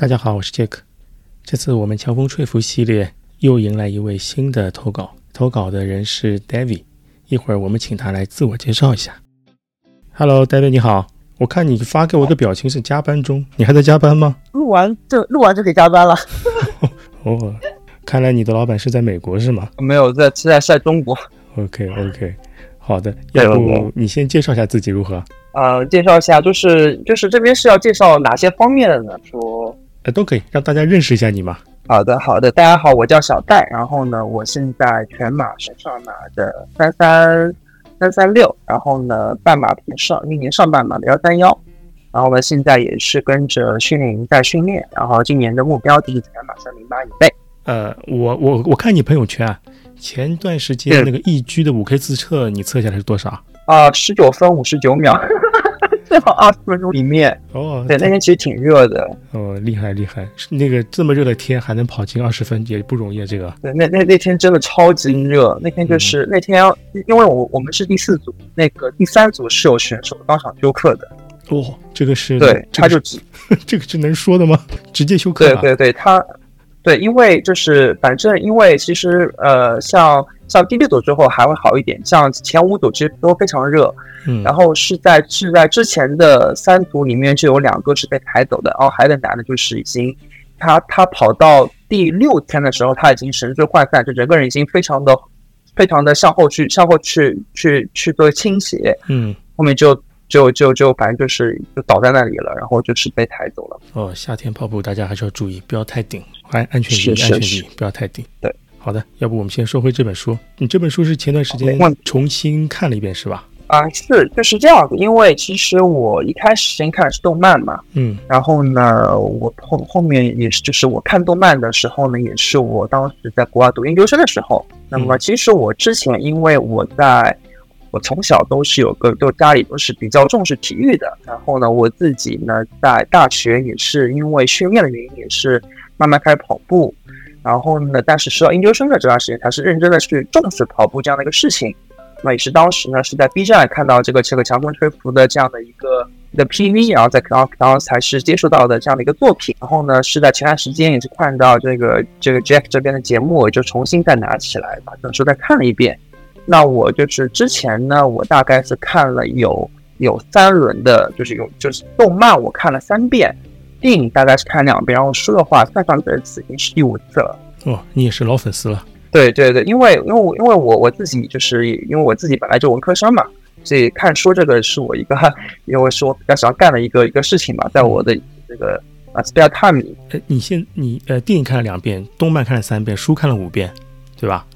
大家好，我是杰克。这次我们强风吹拂系列又迎来一位新的投稿，投稿的人是 David。一会儿我们请他来自我介绍一下。Hello，David，你好。我看你发给我的表情是加班中，你还在加班吗？录完就录完就可以加班了。哦，看来你的老板是在美国是吗？没有，在是在在中国。OK，OK，好的。要不你先介绍一下自己如何？呃，介绍一下，就是就是这边是要介绍哪些方面的呢？说，呃，都可以让大家认识一下你嘛。好的，好的，大家好，我叫小戴，然后呢，我现在全马是上马的三三三三六，然后呢，半马平上一年上半马的幺三幺，然后呢，现在也是跟着训练营在训练，然后今年的目标第一全马三零八以内。呃，我我我看你朋友圈啊，前段时间那个易居的五 K 自测，你测下来是多少？啊，十九分五十九秒。最好二十分钟里面哦，对，那天其实挺热的哦，厉害厉害，那个这么热的天还能跑进二十分也不容易啊，这个。对，那那那天真的超级热，那天就是那天，因为我我们是第四组，那个第三组是有选手当场休克的。哦，这个是对，他就这个是能说的吗？直接休克？对对对，他对，因为就是反正因为其实呃像。像第六组之后还会好一点，像前五组其实都非常热，嗯，然后是在是在之前的三组里面就有两个是被抬走的，然后还有男的就是已经他他跑到第六天的时候他已经神志涣散，就整个人已经非常的非常的向后去向后去去去做倾斜，嗯，后面就就就就反正就是就倒在那里了，然后就是被抬走了。哦，夏天跑步大家还是要注意，不要太顶，安安全第一，安全第一，不要太顶，对。好的，要不我们先说回这本书。你这本书是前段时间重新看了一遍是吧？啊，是，就是这样子。因为其实我一开始先看的是动漫嘛，嗯，然后呢，我后后面也是，就是我看动漫的时候呢，也是我当时在国外读研究生的时候。那么其实我之前，因为我在我从小都是有个，就家里都是比较重视体育的。然后呢，我自己呢，在大学也是因为训练的原因，也是慢慢开始跑步。然后呢？但是，直到研究生的这段时间，他是认真的去重视跑步这样的一个事情。那也是当时呢，是在 B 站看到这个这个强风吹拂的这样的一个的 PV，然后再然后然后才是接触到的这样的一个作品。然后呢，是在前段时间也是看到这个这个 Jack 这边的节目，就重新再拿起来把本书再看了一遍。那我就是之前呢，我大概是看了有有三轮的，就是有就是动漫我看了三遍。电影大概是看两遍，然后书的话算上这次已经是第五次了。哦，你也是老粉丝了。对对对，因为因为因为我我自己就是因为我自己本来就文科生嘛，所以看书这个是我一个，因为是我比较喜欢干的一个一个事情嘛，在我的这个啊 spare time 里。呃，你现你呃电影看了两遍，动漫看了三遍，书看了五遍，对吧？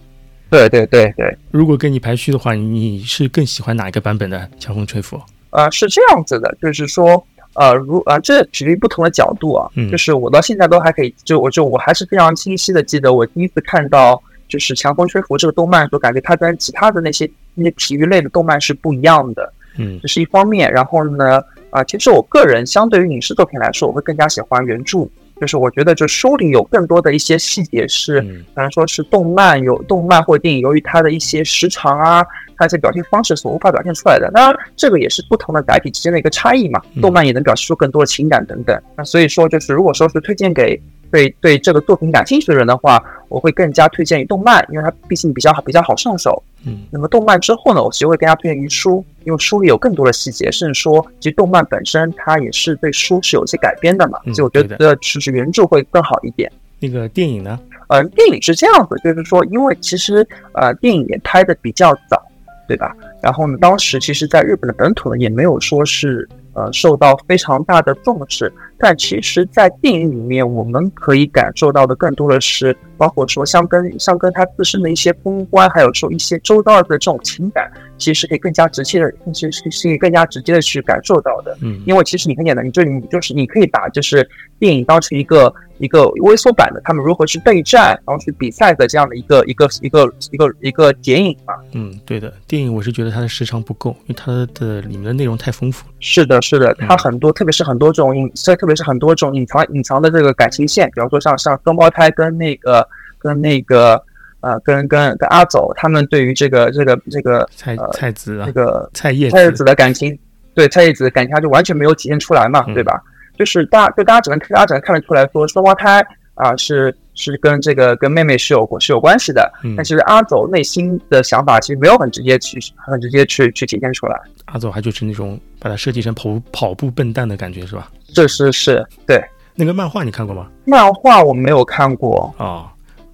对对对对。如果给你排序的话，你是更喜欢哪一个版本的《强风吹拂》？呃，是这样子的，就是说。呃，如啊，这取决于不同的角度啊，就是我到现在都还可以，就我就我还是非常清晰的记得我第一次看到就是《强风吹拂》这个动漫，时候，感觉它跟其他的那些那些体育类的动漫是不一样的，嗯，这是一方面。然后呢，啊，其实我个人相对于影视作品来说，我会更加喜欢原著，就是我觉得就书里有更多的一些细节是，可能说是动漫有动漫或电影由于它的一些时长啊。它一些表现方式所无法表现出来的，当然这个也是不同的载体之间的一个差异嘛。动漫也能表示出更多的情感等等。那所以说，就是如果说是推荐给对对这个作品感兴趣的人的话，我会更加推荐于动漫，因为它毕竟比较好比较好上手。嗯，那么动漫之后呢，我其实会更加推荐于书，因为书里有更多的细节，甚至说其实动漫本身它也是对书是有一些改编的嘛。所以我觉得其实原著会更好一点。那个电影呢？呃，电影是这样子，就是说，因为其实呃电影也拍的比较早。对吧？然后呢，当时其实在日本的本土呢，也没有说是呃受到非常大的重视。但其实，在电影里面，我们可以感受到的更多的是，包括说像跟像跟他自身的一些公关，还有说一些周遭的这种情感，其实可以更加直接的，其实是可以更加直接的去感受到的。嗯，因为其实你很简单，你就你就是你可以把就是电影当成一个。一个微缩版的，他们如何去备战，然后去比赛的这样的一个一个一个一个一个剪影嘛？嗯，对的，电影我是觉得它的时长不够，因为它的里面的内容太丰富了。是的，是的，它很多，特别是很多这种隐，这特别是很多这种隐藏隐藏的这个感情线，比方说像像双胞胎跟那个跟那个呃跟跟跟阿走他们对于这个这个这个蔡蔡子啊，这个蔡叶蔡叶子的感情，对蔡叶子的感情，他就完全没有体现出来嘛，对吧？就是大就大家只能大家只能看得出来说双胞胎啊是是跟这个跟妹妹是有是有关系的，嗯但其实阿走内心的想法其实没有很直接去很直接去去体现出来。阿走还就是那种把它设计成跑步跑步笨蛋的感觉是吧？这是是对那个漫画你看过吗？漫画我没有看过，哦，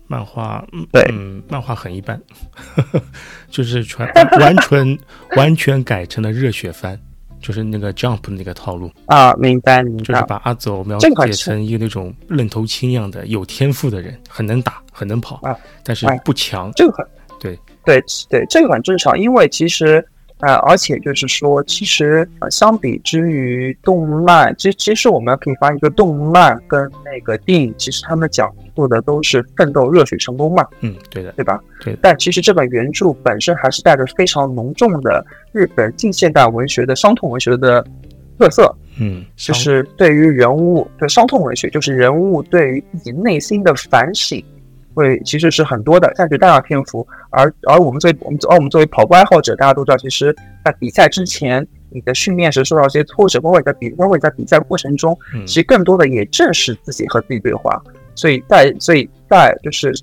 漫画，嗯，对嗯，漫画很一般，就是全完全完全改成了热血番，就是那个 Jump 那个套路，啊，明白明白。就是把阿走描写成一个那种愣头青一样的有天赋的人，很能打，很能跑，啊但是哎不强。这个很对，对对，这个很正常，因为其实呃，而且就是说，其实呃，相比之于动漫，其其实我们可以发现，就动漫跟那个电影，其实他们讲述的都是奋斗、热血、成功嘛，嗯，对的，对吧？对但其实这本原著本身还是带着非常浓重的日本近现代文学的伤痛文学的特色，嗯，就是对于人物对伤痛文学，就是人物对于自己内心的反省，会其实是很多的，占据大量篇幅。而而我们作为我们而我们作为跑步爱好者，大家都知道，其实在比赛之前，你的训练时受到一些挫折，包括你在比包括你在比赛过程中，嗯其实更多的也正是自己和自己对话。所以在所以在就是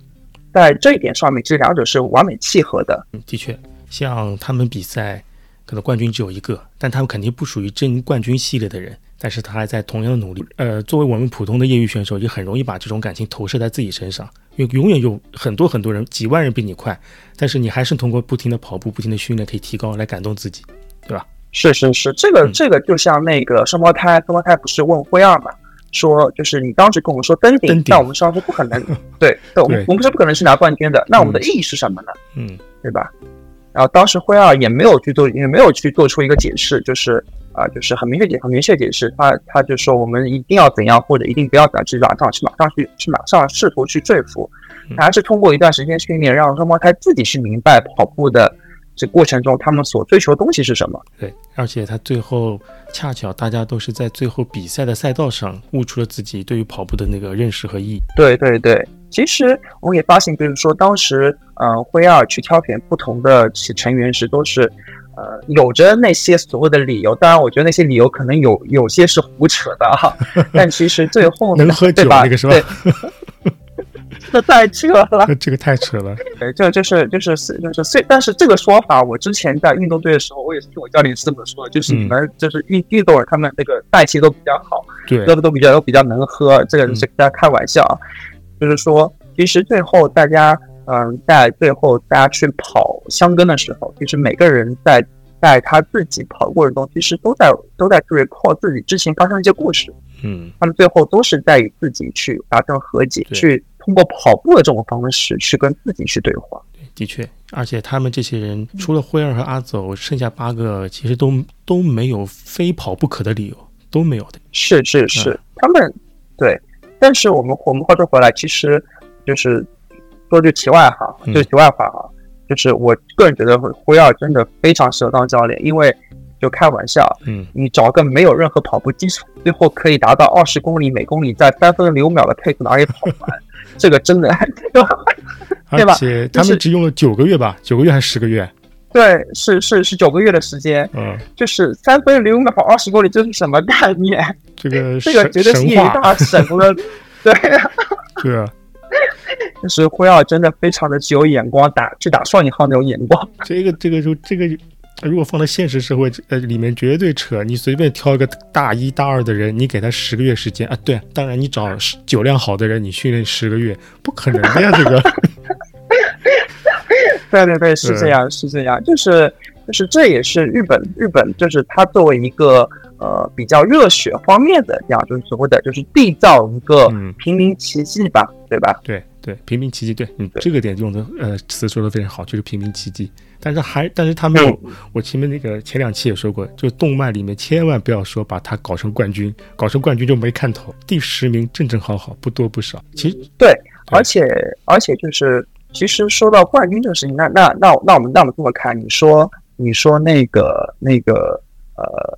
在这一点上面，其实两者是完美契合的。嗯的确，像他们比赛，可能冠军只有一个，但他们肯定不属于争冠军系列的人，但是他还在同样的努力。呃，作为我们普通的业余选手，也很容易把这种感情投射在自己身上，因为永远有很多很多人，几万人比你快，但是你还是通过不停的跑步、不停的训练可以提高，来感动自己，对吧？是是是，这个嗯这个就像那个双胞胎，双胞胎不是问辉二嘛，说就是你当时跟我们说登顶，那我们说是不可能，对对，我们对我们是不可能是拿冠军的，那我们的意义是什么呢？嗯对吧？然后当时辉二也没有去做，也没有去做出一个解释，就是啊、就是很明确解很明确解释，他他就说我们一定要怎样，或者一定不要怎样，去马上去马上去去马上试图去说服，嗯还是通过一段时间训练，让双胞胎自己去明白跑步的这过程中他们所追求的东西是什么。对，而且他最后恰巧大家都是在最后比赛的赛道上悟出了自己对于跑步的那个认识和意义。对对对，其实我也发现，比如说当时，呃，辉二去挑选不同的成员时，都是，呃，有着那些所谓的理由。当然，我觉得那些理由可能有有些是胡扯的哈，但其实最后呢能喝酒？那个是吧对 这太扯了。这个太扯了。对，这就是就是就是虽，但是这个说法，我之前在运动队的时候，我也是听我教练是这么说的，就是你嗯。们就是运运动员他们那个代谢都比较好，对，喝的都比较都比较能喝，这个嗯。是跟大家开玩笑。啊，就是说，其实最后大家，嗯，在最后大家去跑箱根的时候，其实每个人在在他自己跑的过程中，其实都在都在 recall 自己之前发生一些故事，嗯，他们最后都是在与自己去达成和解，去通过跑步的这种方式去跟自己去对话。的确，而且他们这些人除了辉儿和阿走，剩下八个其实都都没有非跑不可的理由，都没有的。是是是，嗯他们对，但是我们我们话说回来，其实就是说句题外话，嗯就题外话哈，就是我个人觉得辉儿真的非常适合当教练，因为就开玩笑，嗯，你找个没有任何跑步基础，最后可以达到二十公里每公里在三分零五秒的配速哪里跑完，这个真的 对吧？对吧而且他们只用了九个月吧，九个月还是十个月？对，是是是九个月的时间，嗯，就是三分零五秒跑二十公里，这是什么概念？这个 这个绝对是业余神话，大神了，对。对啊，就是辉耀真的非常的具有眼光，打去打双引号那种眼光。这个这个就这个。如果放在现实社会，呃，里面绝对扯。你随便挑一个大一大二的人，你给他十个月时间啊，对，当然你找酒量好的人，你训练十个月，不可能的呀，这个。对对对，是这样，是这样，就是就是这也是日本日本就是它作为一个呃比较热血方面的这样，就是所谓的就是缔造一个嗯平民奇迹吧，对吧？对对，平民奇迹，对，嗯，这个点用的呃词说的非常好，就是平民奇迹。但是还，但是他没有，我前面那个前两期也说过，就动漫里面千万不要说把它搞成冠军，搞成冠军就没看头。第十名正正好好，不多不少。其实对，而且而且就是其实说到冠军这个事情，那那那那我们那我们这么看，你说你说那个那个呃。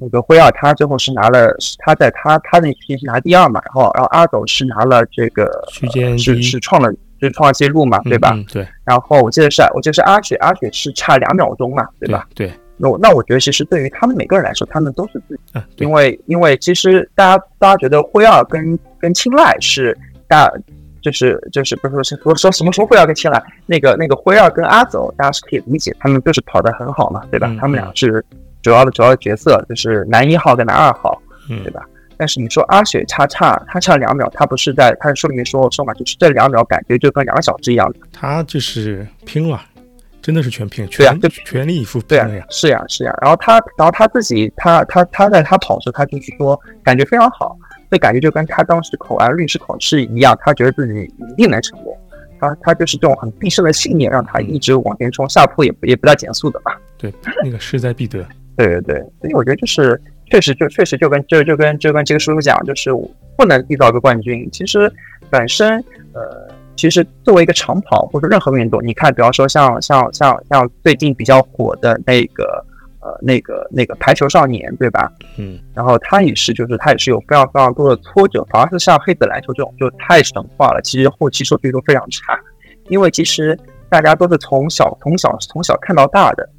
那个辉耀他最后是拿了，他在他他那期是拿第二嘛，然后然后阿斗是拿了这个区间是是创了是创了记录嘛，对吧？嗯嗯对然后我记得是我记得是阿雪，阿雪是差两秒钟嘛，对吧？？对，那那我觉得其实对于他们每个人来说，他们都是自己，啊，因为因为其实大家大家觉得辉二跟跟青睐是大。就是就是不是说说说什么时候辉二跟青睐，那个那个辉二跟阿走，大家是可以理解，他们就是跑得很好嘛，对吧？他们俩是主要的主要的角色，就是男一号跟男二号，对吧？但是你说阿雪叉叉，他差两秒，他不是在他的书里面说说嘛，就是这两秒感觉就跟两个小时一样的。他就是拼了，真的是全拼，全就全力以赴对呀，是呀是呀。然后他然后他自己他他他在他跑的时候，他就是说感觉非常好。这感觉就跟他当时考完律师考试一样，他觉得自己一定能成功。他他就是这种很必胜的信念，让他一直往前冲，下坡也也不带减速的吧。对，那个势在必得。对对对，所以我觉得就是确实就确实就跟就就跟就跟这个叔叔讲，就是不能缔造一个冠军。其实本身呃，其实作为一个长跑或者任何运动，你看，比方说像像像像最近比较火的那个。呃，那个那个排球少年，对吧？嗯，然后他也是，就是他也是有非常非常多的挫折，反而是像黑子篮球这种就太神话了。其实后期数据都非常差，因为其实大家都是从小从小从小看到大的，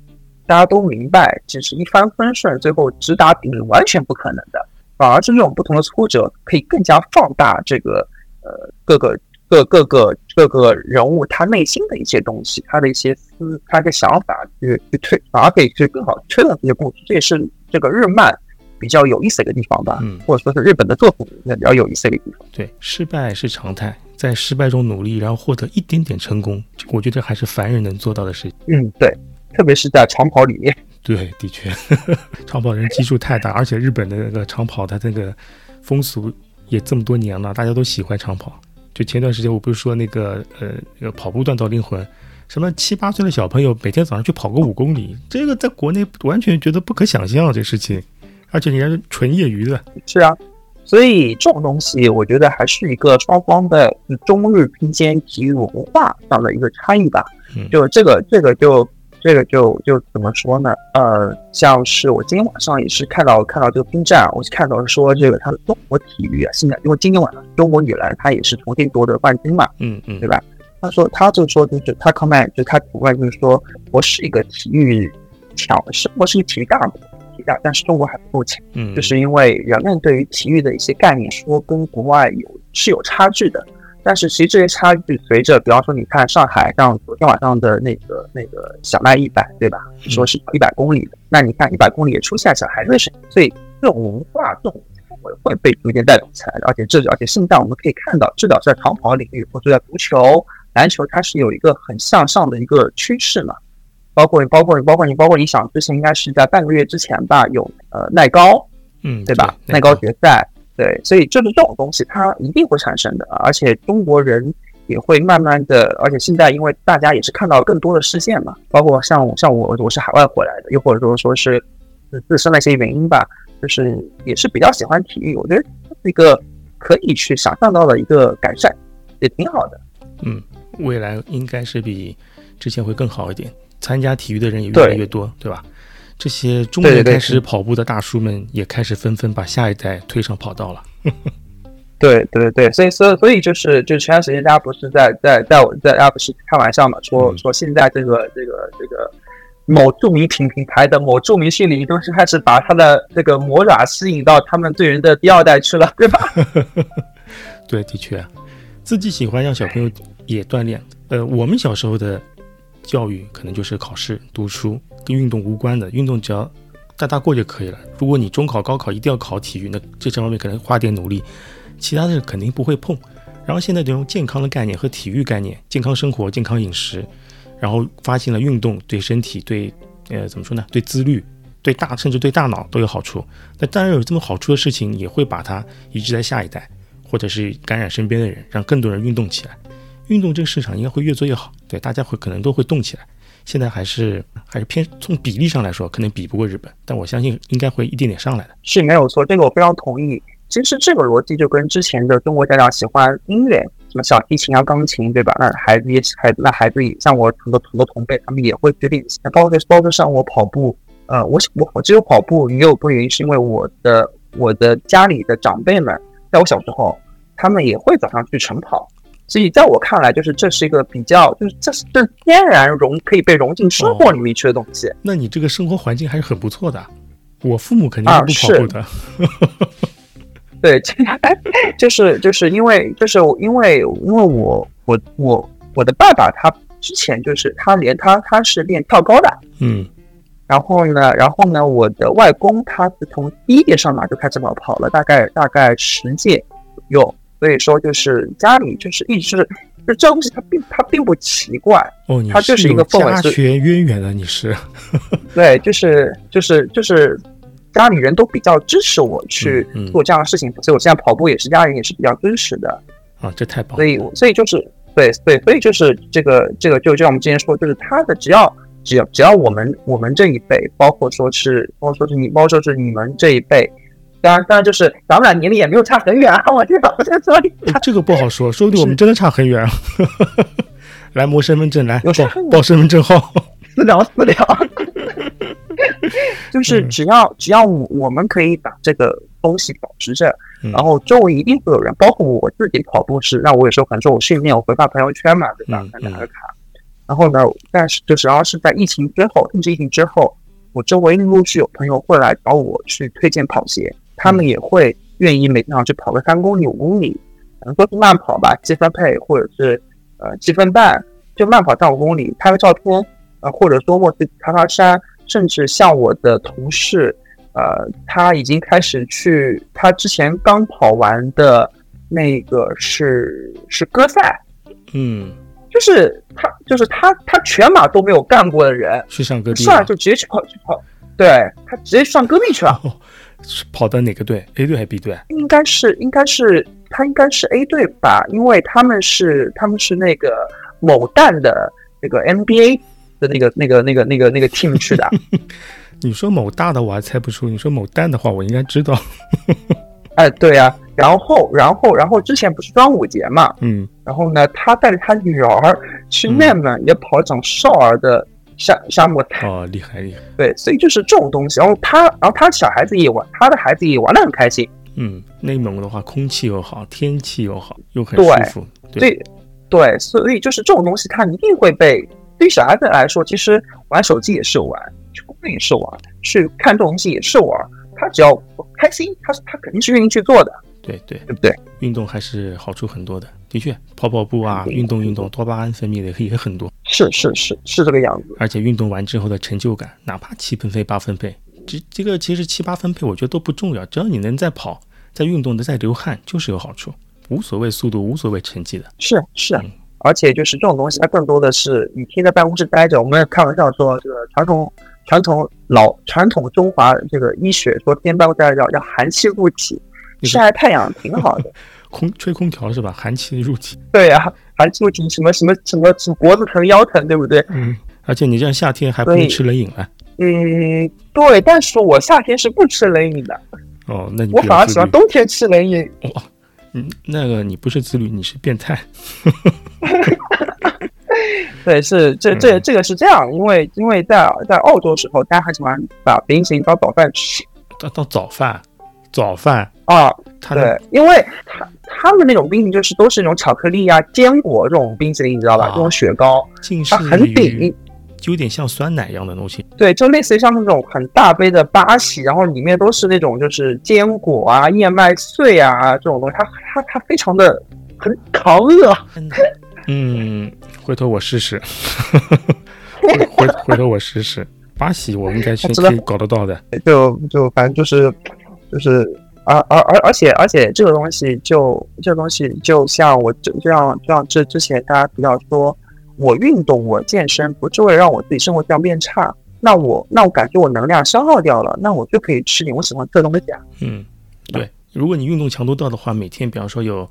大家都明白，只是一帆风顺，最后直达顶完全不可能的。反而是这种不同的挫折，可以更加放大这个呃各个。各各个各个人物他内心的一些东西，他的一些思，他的想法去去推，反而可以去更好推动这些故事。这也是这个日漫比较有意思的一个地方吧，嗯，或者说是日本的作品比较有意思的一个地方。对，失败是常态，在失败中努力，然后获得一点点成功，我觉得还是凡人能做到的事情。嗯，对，特别是在长跑里面。对，的确，长跑人基数太大，而且日本的那个长跑，它这个风俗也这么多年了，大家都喜欢长跑。就前段时间，我不是说那个呃，那个跑步锻造灵魂，什么七八岁的小朋友每天早上去跑个五公里，这个在国内完全觉得不可想象这事情，而且人家是纯业余的。是啊，所以这种东西，我觉得还是一个双方的中日之间体育文化上的一个差异吧。就这个，这个就。这个就就怎么说呢？呃，像是我今天晚上也是看到看到这个 B 站，我是看到说这个他的中国体育啊，现在因为今天晚上中国女篮她也是重新夺得冠军嘛，嗯嗯，对吧？他说他就说就是他 comment 就他主观就是说我是一个体育强，是我是一个体育大国，体育大，但是中国还不够强，嗯，就是因为人们对于体育的一些概念说跟国外有是有差距的。但是其实这些差距随着，比方说你看上海，像昨天晚上的那个那个小麦一百，对吧？说是一百公里的，那你看一百公里也出现小孩子的声音，所以这种文化这种氛围会被逐渐带动起来的。而且这而且现在我们可以看到，至少在长跑领域或者在足球、篮球，它是有一个很向上的一个趋势嘛。包括包括包括你包括你想之前应该是在半个月之前吧，有呃耐高，嗯，对吧？耐高决赛。对，所以就是这种东西，它一定会产生的，而且中国人也会慢慢的，而且现在因为大家也是看到更多的事件嘛，包括像像我我是海外回来的，又或者说说是自身的一些原因吧，就是也是比较喜欢体育，我觉得是一个可以去想象到的一个改善，也挺好的。嗯，未来应该是比之前会更好一点，参加体育的人也越来越多，对吧？这些中年开始跑步的大叔们也开始纷纷把下一代推上跑道了。对对对，所以所以所以就是就前段时间大家不是在在在我在大家不是开玩笑嘛，说说现在这个这个这个某著名品品牌的某著名训练都是开始把他的这个魔爪吸引到他们队员的第二代去了，对吧？对，的确，自己喜欢让小朋友也锻炼。呃，我们小时候的。教育可能就是考试、读书，跟运动无关的。运动只要大大过就可以了。如果你中考、高考一定要考体育，那这这方面可能花点努力，其他的肯定不会碰。然后现在这种健康的概念和体育概念、健康生活、健康饮食，然后发现了运动对身体、对呃怎么说呢？对自律、对大甚至对大脑都有好处。那当然有这么好处的事情，也会把它移植在下一代，或者是感染身边的人，让更多人运动起来。运动这个市场应该会越做越好，对大家会可能都会动起来。现在还是还是偏从比例上来说，可能比不过日本，但我相信应该会一点点上来的。是没有错，这个我非常同意。其实这个逻辑就跟之前的中国家长喜欢音乐，什么小提琴啊、钢琴，对吧？那孩子也孩那孩子也像我很多很多同辈，他们也会决定。包括包括像我跑步，呃，我我我只有跑步也有个原因，是因为我的我的家里的长辈们，在我小时候，他们也会早上去晨跑。所以在我看来，就是这是一个比较，就是这是这天然融可以被融进生活里面去的东西。那你这个生活环境还是很不错的。我父母肯定是不跑步的。对，就是就是因为就是因为因为我我我我的爸爸他之前就是他连他他是练跳高的，嗯，然后呢然后呢我的外公他是从第一届上马就开始跑跑了，大概大概十届有，所以说就是家里就是一直就这东西它并它并不奇怪哦，它就是一个家学渊源的你是，对，就是就是就是。家里人都比较支持我去做这样的事情，所以我现在跑步也是家人也是比较支持的啊，这太棒了。所以所以就是对对，所以就是这个这个就就像我们之前说，就是他的只要只要只要我们我们这一辈，包括说是包括说是你，包括说是你们这一辈，当然当然就是咱们俩年龄也没有差很远啊，我这我在说你这个不好说，说不定我们真的差很远。来摸身份证，来报报身份证号，私聊私 聊。就是只要只要我我们可以把这个东西保持着，然后周围一定会有人，包括我自己跑步是，那我有时候可能说我训练，我会发朋友圈嘛，对吧？拿个卡。然后呢，但是就只要是在疫情之后，甚至疫情之后，我周围陆续有朋友会来找我去推荐跑鞋，他们也会愿意每天去跑个三公里、五公里，可能说是慢跑吧，积分配或者是呃积分半，就慢跑三五公里，拍个照片，呃，或者说我去爬爬山。甚至像我的同事，呃，他已经开始去，他之前刚跑完的那个是是歌赛，嗯，就是他就是他他全马都没有干过的人，去上戈壁，算了就直接去跑去跑，对他直接上戈壁去了，跑的哪个队？A 队还是 B 队？应该是应该是他应该是 A 队吧，因为他们是他们是那个某蛋的那个 NBA。的那个、那个、那个、那个、那个 team 去的。你说某大的我还猜不出，你说某蛋的话我应该知道。哎，对呀，然后、然后、然后之前不是端午节嘛？嗯。然后呢，他带着他女儿去内蒙也跑一场少儿的沙沙漠。哦，厉害厉害。对，所以就是这种东西。然后他，然后他小孩子也玩，他的孩子也玩的很开心。嗯，内蒙的话，空气又好，天气又好，又很舒服。对对，所以就是这种东西，它一定会被。对于小孩子来说，其实玩手机也是玩，去公园也是玩，去看这种东西也是玩。他只要开心，他他肯定是愿意去做的。对对对不对？运动还是好处很多的。的确，跑跑步啊，运动运动，多巴胺分泌的也很多。是是是是这个样子。而且运动完之后的成就感，哪怕七分配八分配，这这个其实七八分配我觉得都不重要，只要你能在跑，在运动的在流汗，就是有好处，无所谓速度，无所谓成绩的。是是。而且就是这种东西，它更多的是你天天在办公室待着。我们开玩笑说，这个传统传统老传统中华这个医学说，天办公室待着要寒气入体，晒晒太阳挺好的。空吹空调是吧？寒气入体。对呀，寒气入体，什么什么什么什么脖子疼腰疼，对不对？嗯。而且你这样夏天还不能吃冷饮啊。嗯，对。但是我夏天是不吃冷饮的。哦，那你我反而喜欢冬天吃冷饮。哇。嗯，那个你不是自律，你是变态。对，是这 这这个是这样，因为因为在在澳洲时候，大家很喜欢把冰淇淋当早饭吃。当当早饭，早饭啊，对，因为他他们那种冰淇淋就是都是那种巧克力啊、坚果这种冰淇淋，你知道吧？这种雪糕，它很顶。就有点像酸奶一样的东西，对，就类似于像那种很大杯的巴西，然后里面都是那种就是坚果啊、燕麦碎啊这种东西，它它它非常的很扛饿。嗯，回头我试试，回回头我试试，巴西我应该是 可以搞得到的。就就反正就是就是而而而而且而且这个东西就这个东西就像我就就像就像这之前大家比较说。我运动，我健身，不是为了让我自己生活质量变差。那我，那我感觉我能量消耗掉了，那我就可以吃点我喜欢吃的东西啊。嗯，对。如果你运动强度到的话，每天比方说有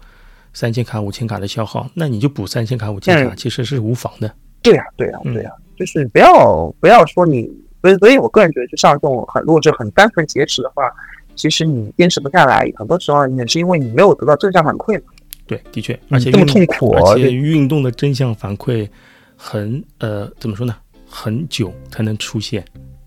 三千卡、五千卡的消耗，那你就补三千卡、五千卡，其实是无妨的。对呀，对呀，对呀，就是不要不要说你，所以所以我个人觉得，就像这种很如果是很单纯节食的话，其实你坚持不下来，很多时候也是因为你没有得到正向反馈嘛。对，的确，而且这么痛苦，而且运动的正向反馈很呃，怎么说呢？很久才能出现，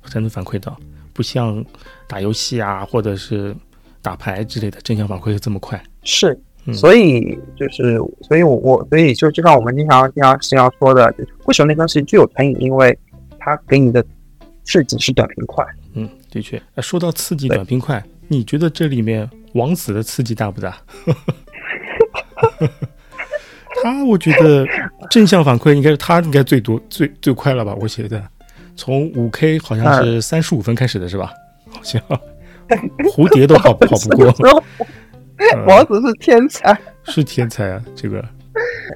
才能反馈到，不像打游戏啊，或者是打牌之类的正向反馈这么快。是所以就是，所以我我所以就就像我们经常经常经常说的，为什么那东西具有成瘾？因为它给你的刺激是短平快。嗯，的确。说到刺激短平快，你觉得这里面王子的刺激大不大？他我觉得正向反馈应该是他应该最多最最快了吧？我觉得从五 K 好像是三十五分开始的是吧？好像蝴蝶都跑跑不过。王子是天才，是天才啊！这个，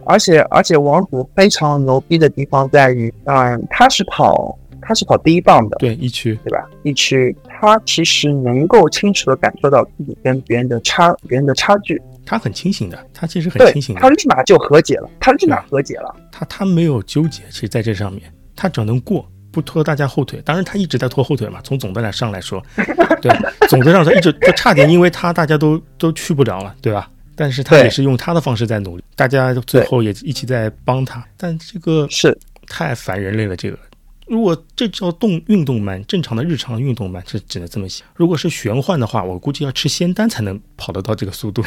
而且而且王子非常牛逼的地方在于，嗯，他是跑他是跑第一棒的，对一区对吧？一区他其实能够清楚的感受到自己跟别人的差别人的差距，他很清醒的，他其实很清醒的，他立马就和解了，他立马和解了，他他没有纠结，其实在这上面，他只要能过。不拖大家后腿，当然他一直在拖后腿嘛。从总的来上来说，对，总的上说一直就差点，因为他大家都都去不了了，对吧？但是他也是用他的方式在努力，大家最后也一起在帮他。但这个是太反人类了，这个如果这叫动运动慢，正常的日常运动慢是只能这么想。如果是玄幻的话，我估计要吃仙丹才能跑得到这个速度，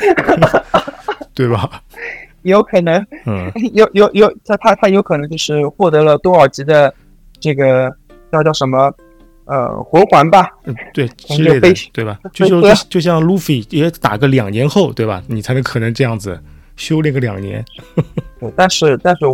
对吧？有可能，嗯，有有有，他他他有可能就是获得了多少级的。这个叫叫什么？呃，魂环吧，嗯，对，之类的，对吧？就就就像路飞也打个两年后，对吧？你才能可能这样子修炼个两年。但是但是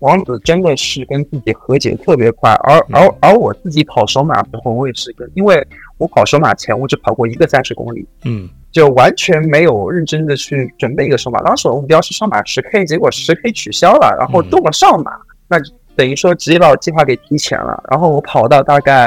王子真的是跟自己和解特别快，而而而我自己跑首马的时候，我也是跟，因为我跑首马前我只跑过一个三十公里，嗯，就完全没有认真的去准备一个首马。当时我目标是上马十 K，结果十 K 取消了，然后动了上马，那。等于说直接把我计划给提前了，然后我跑到大概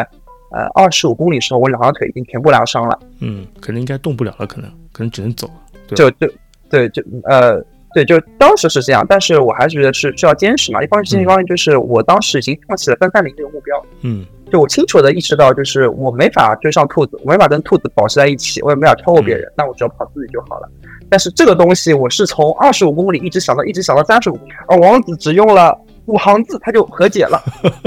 呃二十五公里时候，我两条腿已经全部拉伤了。嗯，可能应该动不了了，可能可能只能走。就就对就呃对就当时是这样，但是我还是觉得是需要坚持嘛。一方面坚持，一方面就是我当时已经放弃了三三零这个目标。嗯，就我清楚的意识到，就是我没法追上兔子，我没法跟兔子保持在一起，我也没法超过别人，那我只要跑自己就好了。但是这个东西我是从二十五公里一直想到一直想到三十五公里，而王子只用了。五行字他就和解了，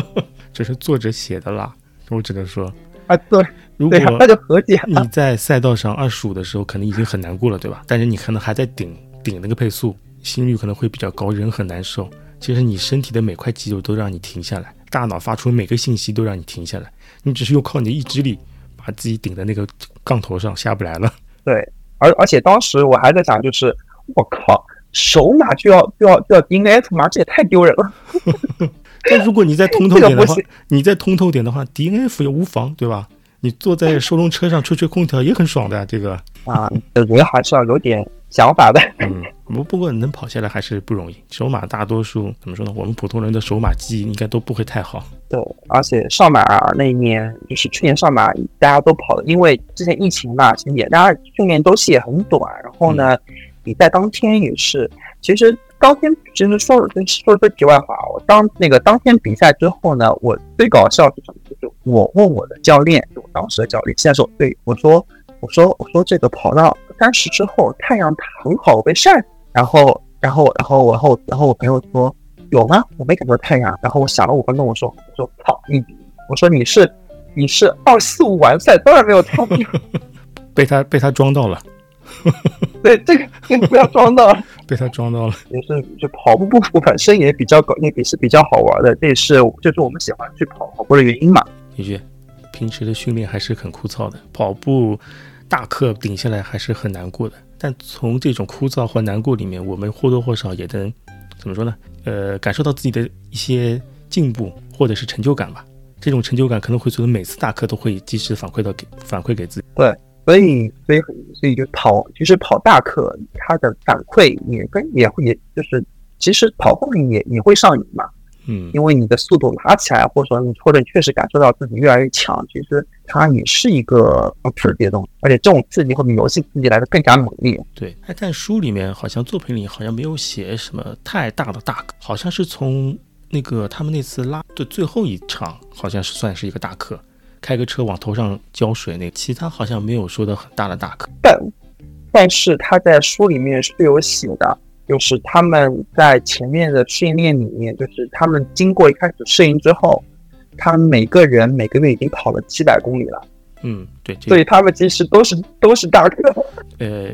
这是作者写的啦，我只能说啊，对，如果那就和解了。你在赛道上二十五的时候，可能已经很难过了，对吧？但是你可能还在顶顶那个配速，心率可能会比较高，人很难受。其实你身体的每块肌肉都让你停下来，大脑发出每个信息都让你停下来，你只是用靠你的意志力把自己顶在那个杠头上下不来了。对，而而且当时我还在想，就是我靠。手马就要就要就要 DNF 吗？这也太丢人了。但如果你再通透点的话，你再通透点的话，DNF 也无妨，对吧？你坐在收容车上吹吹空调也很爽的，这个啊，人还是要有点想法的。嗯，不不过能跑下来还是不容易。首马大多数怎么说呢？我们普通人的首马记忆应该都不会太好。对，而且上马那一年就是去年上马，大家都跑的，因为之前疫情嘛，也大家训练周期也很短，然后呢。比赛当天也是，其实当天其实说说句题外话，我当那个当天比赛之后呢，我最搞笑是什么？就我问我的教练，就我当时的教练，现在说对我说，我说我说这个跑到三十之后，太阳很好我被晒，然后然后然后然后然后我朋友说有吗？我没感觉到太阳，然后我想了五分钟，我说我说操你，我说你是你是二四五完赛，当然没有超标，被他被他装到了。对这个，不要装到了，被他装到了。也是，就跑步步本身也比较搞，也是比较好玩的。这也是就是我们喜欢去跑跑步的原因嘛。的确，平时的训练还是很枯燥的，跑步大课顶下来还是很难过的。但从这种枯燥和难过里面，我们或多或少也能怎么说呢？呃，感受到自己的一些进步或者是成就感吧。这种成就感可能会随着每次大课都会及时反馈到给反馈给自己。对。所以，所以，所以就跑，其实跑大课，它的反馈也跟也会，也就是，其实跑后面也也会上瘾嘛，嗯，因为你的速度拉起来，或者说你或者你确实感受到自己越来越强，其实它也是一个刺激的东西，而且这种刺激会比游戏刺激来的更加猛烈。对，哎，但书里面好像作品里好像没有写什么太大的大课，好像是从那个他们那次拉的最后一场，好像是算是一个大课。开个车往头上浇水，那个其他好像没有说的很大的大课。但但是他在书里面是有写的，就是他们在前面的训练里面，就是他们经过一开始适应之后，他们每个人每个月已经跑了七百公里了。嗯，对。所以他们其实都是都是大课。呃，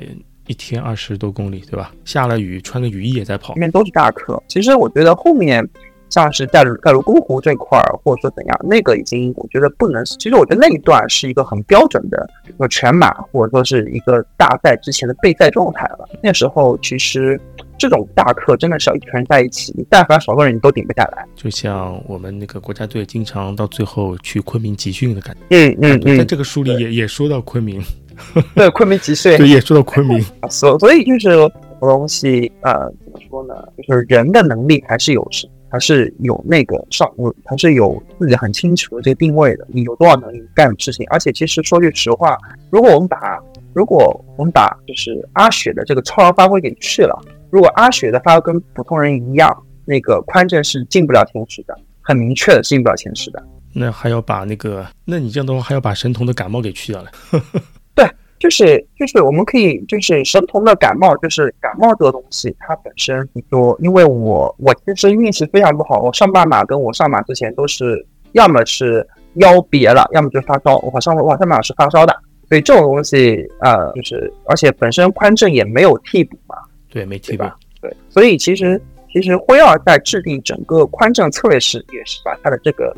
一天二十多公里，对吧？下了雨穿个雨衣也在跑，里面都是大课。其实我觉得后面像是盖鲁盖鲁公湖这块儿，或者说怎样，那个已经我觉得不能。其实我觉得那一段是一个很标准的一个全马，或者说是一个大赛之前的备赛状态了。那时候其实这种大课真的是要一群人在一起，你但凡少个人你都顶不下来。就像我们那个国家队经常到最后去昆明集训的感觉。嗯嗯嗯，在这个书里也也说到昆明。对，昆明集训，对，也说到昆明，所所以就是东西，呃，怎么说呢？就是人的能力还是有，还是有那个上，还是有自己很清楚的这个定位的。你有多少能力干事情？而且其实说句实话，如果我们把，如果我们把就是阿雪的这个超常发挥给去了，如果阿雪的发挥跟普通人一样，那个宽正是进不了前十的，很明确的进不了前十的。那还要把那个，那你这样的话还要把神童的感冒给去掉了。就是就是我们可以就是神童的感冒，就是感冒这个东西，它本身你说，因为我我其实运气非常不好，我上半马跟我上马之前都是要么是腰别了，要么就发烧。我上我上马是发烧的，所以这种东西呃，就是而且本身宽正也没有替补嘛，对，没替补，对，所以其实其实辉二在制定整个宽正策略时，也是把他的这个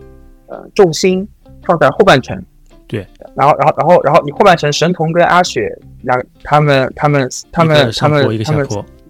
呃重心放在后半程。对，然后，然后，然后，然后你后半程神童跟阿雪两，他们，他们，他们，他们，他们，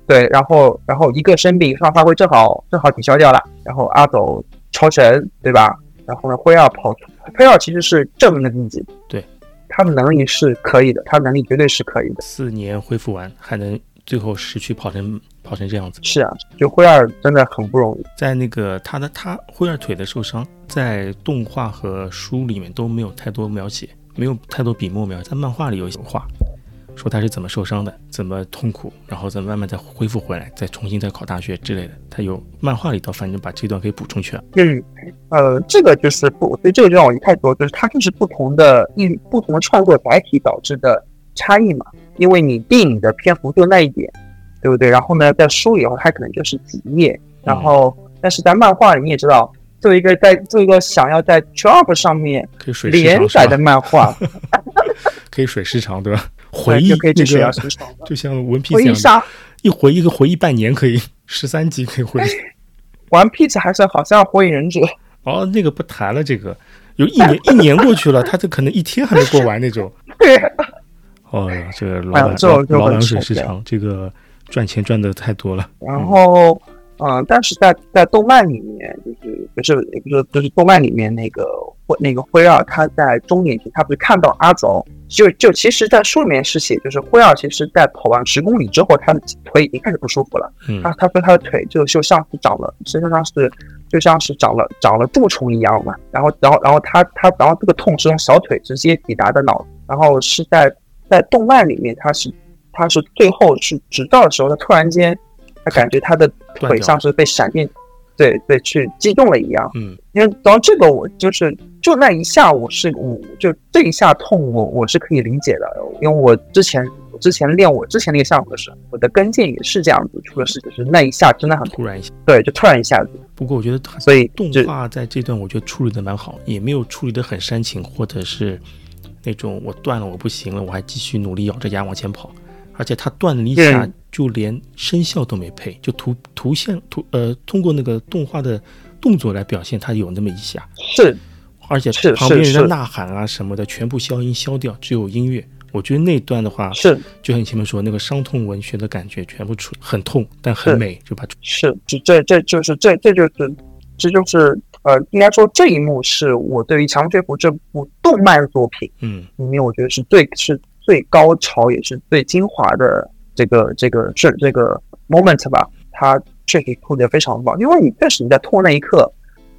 对，然后，然后一个生病上发挥正好正好抵消掉了，然后阿斗超神，对吧？然后呢，辉耀跑，辉耀其实是正面的自己，对，他的能力是可以的，他能力绝对是可以的。四年恢复完还能最后失去跑成跑成这样子，是啊，就灰二真的很不容易，在那个他的他灰二腿的受伤。在动画和书里面都没有太多描写，没有太多笔墨描写。在漫画里有一些画，说他是怎么受伤的，怎么痛苦，然后再慢慢再恢复回来，再重新再考大学之类的。他有漫画里头，反正把这段给补充去了。嗯，呃，这个就是不，所以这个就让我一太多，就是它就是不同的一不同的创作载体导致的差异嘛。因为你电影的篇幅就那一点，对不对？然后呢，在书里头它可能就是几页，然后但是在漫画里你也知道。做一个在做一个想要在 Jump 上面连载的漫画，可以水时长对吧？回忆可以水个，就像文 P 一样，一回一个回忆半年可以 十三集可以回忆。玩 P 还是好像火影忍者哦，那个不谈了，这个有一年 一年过去了，他这可能一天还没过完那种。对，哦，这个老老老板水时长，这个赚钱赚的太多了。然后。嗯，但是在在动漫里面，就是不是也不是就是动漫里面那个灰那个灰二，他在中年期他不是看到阿走，就就其实，在书里面是写，就是灰二其实在跑完十公里之后，他的腿已经开始不舒服了。嗯，他他说他的腿就就像是长了，实际上是就像是长了长了蛀虫一样嘛。然后然后然后他他然后这个痛是从小腿直接抵达的脑，然后是在在动漫里面，他是他是最后是直到的时候，他突然间。他感觉他的腿像是被闪电，对对，去击中了一样。嗯，因为然后这个我就是就那一下，我是我就这一下痛，我我是可以理解的，因为我之前之前练我之前那个项目的时候，我的跟腱也是这样子，出了事就是那一下真的很突然一下，对，就突然一下子。不过我觉得，所以动画在这段我觉得处理的蛮好，也没有处理的很煽情，或者是那种我断了我不行了，我还继续努力咬着牙往前跑。而且他断了一下，就连声效都没配，就图图像图呃，通过那个动画的动作来表现，他有那么一下。是，而且旁边人的呐喊啊什么的，全部消音消掉，只有音乐。我觉得那段的话，是就像你前面说那个伤痛文学的感觉，全部出很痛，但很美，就把是这这这就是这这就是这就是呃，应该说这一幕是我对于《强追捕》这部动漫作品，嗯，里面我觉得是最是。最高潮也是最精华的这个这个是这个 moment 吧，它确实处理的非常棒。因为你确实你在痛那一刻，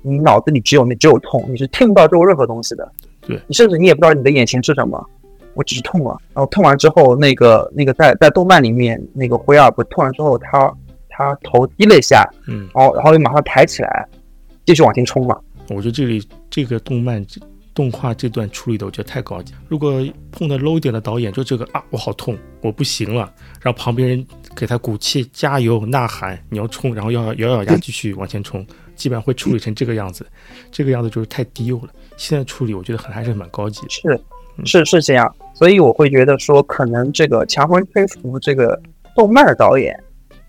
你脑子里只有那只有痛，你是听不到周围任何东西的。对你甚至你也不知道你的眼前是什么，我只是痛了。然后痛完之后，那个那个在在动漫里面那个灰二不痛完之后，他他头低了一下，嗯，然后然后又马上抬起来，继续往前冲嘛。我觉得这里这个动漫。动画这段处理的我觉得太高级。如果碰到 low 一点的导演，就这个啊，我好痛，我不行了，然后旁边人给他鼓气、加油、呐喊，你要冲，然后要咬咬牙继续往前冲，基本上会处理成这个样子。这个样子就是太低幼了。现在处理我觉得很还是蛮高级。是，是是这样。所以我会觉得说，可能这个强风吹拂这个动漫的导演，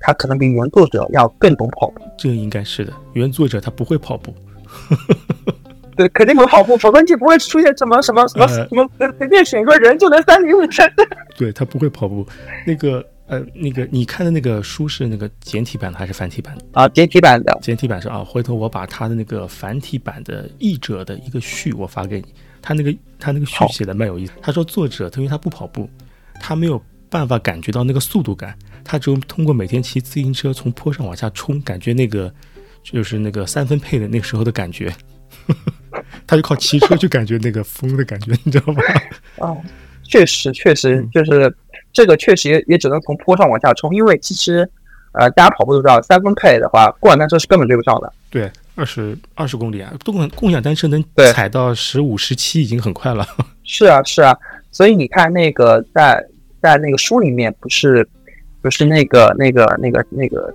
他可能比原作者要更懂跑步。这个应该是的，原作者他不会跑步。对，肯定会跑步，否则你不会出现什么什么什么什么随便选一个人就能三零五三。对他不会跑步。那个呃，那个你看的那个书是那个简体版的还是繁体版的？啊，简体版的。简体版是啊，回头我把他的那个繁体版的译者的一个序我发给你。他那个他那个序写的蛮有意思。他说作者他因为他不跑步，他没有办法感觉到那个速度感，他只有通过每天骑自行车从坡上往下冲，感觉那个就是那个三分配的那个时候的感觉。他就靠骑车去感觉那个风的感觉，你知道吗？啊，确实，确实就是这个，确实也也只能从坡上往下冲，因为其实，呃，大家跑步都知道，三分配的话，共享单车是根本追不上的。对，二十二十公里啊，共共享单车能踩到十五、十七已经很快了。是啊，是啊，所以你看那个在在那个书里面，不是不是那个那个那个那个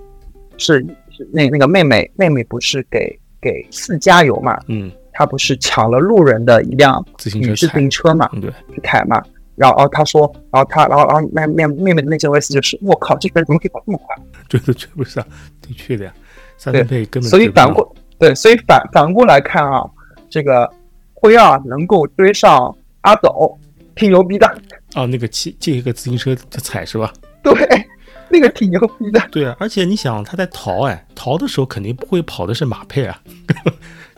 是是那那个妹妹妹妹不是给给四加油嘛？嗯。他不是抢了路人的一辆自行车自行车嘛？对，去开嘛。然后，他说，然后他，然后，然后妹妹妹妹的内心 OS 就是：我靠，这个人怎么可以跑这么快？追都追不上，的确的呀。三分配根本所以反过对，所以反反过来看啊，这个辉二能够追上阿斗，挺牛逼的。哦，那个骑借一个自行车踩是吧？对，那个挺牛逼的。对啊，而且你想他在逃哎，逃的时候肯定不会跑的是马配啊。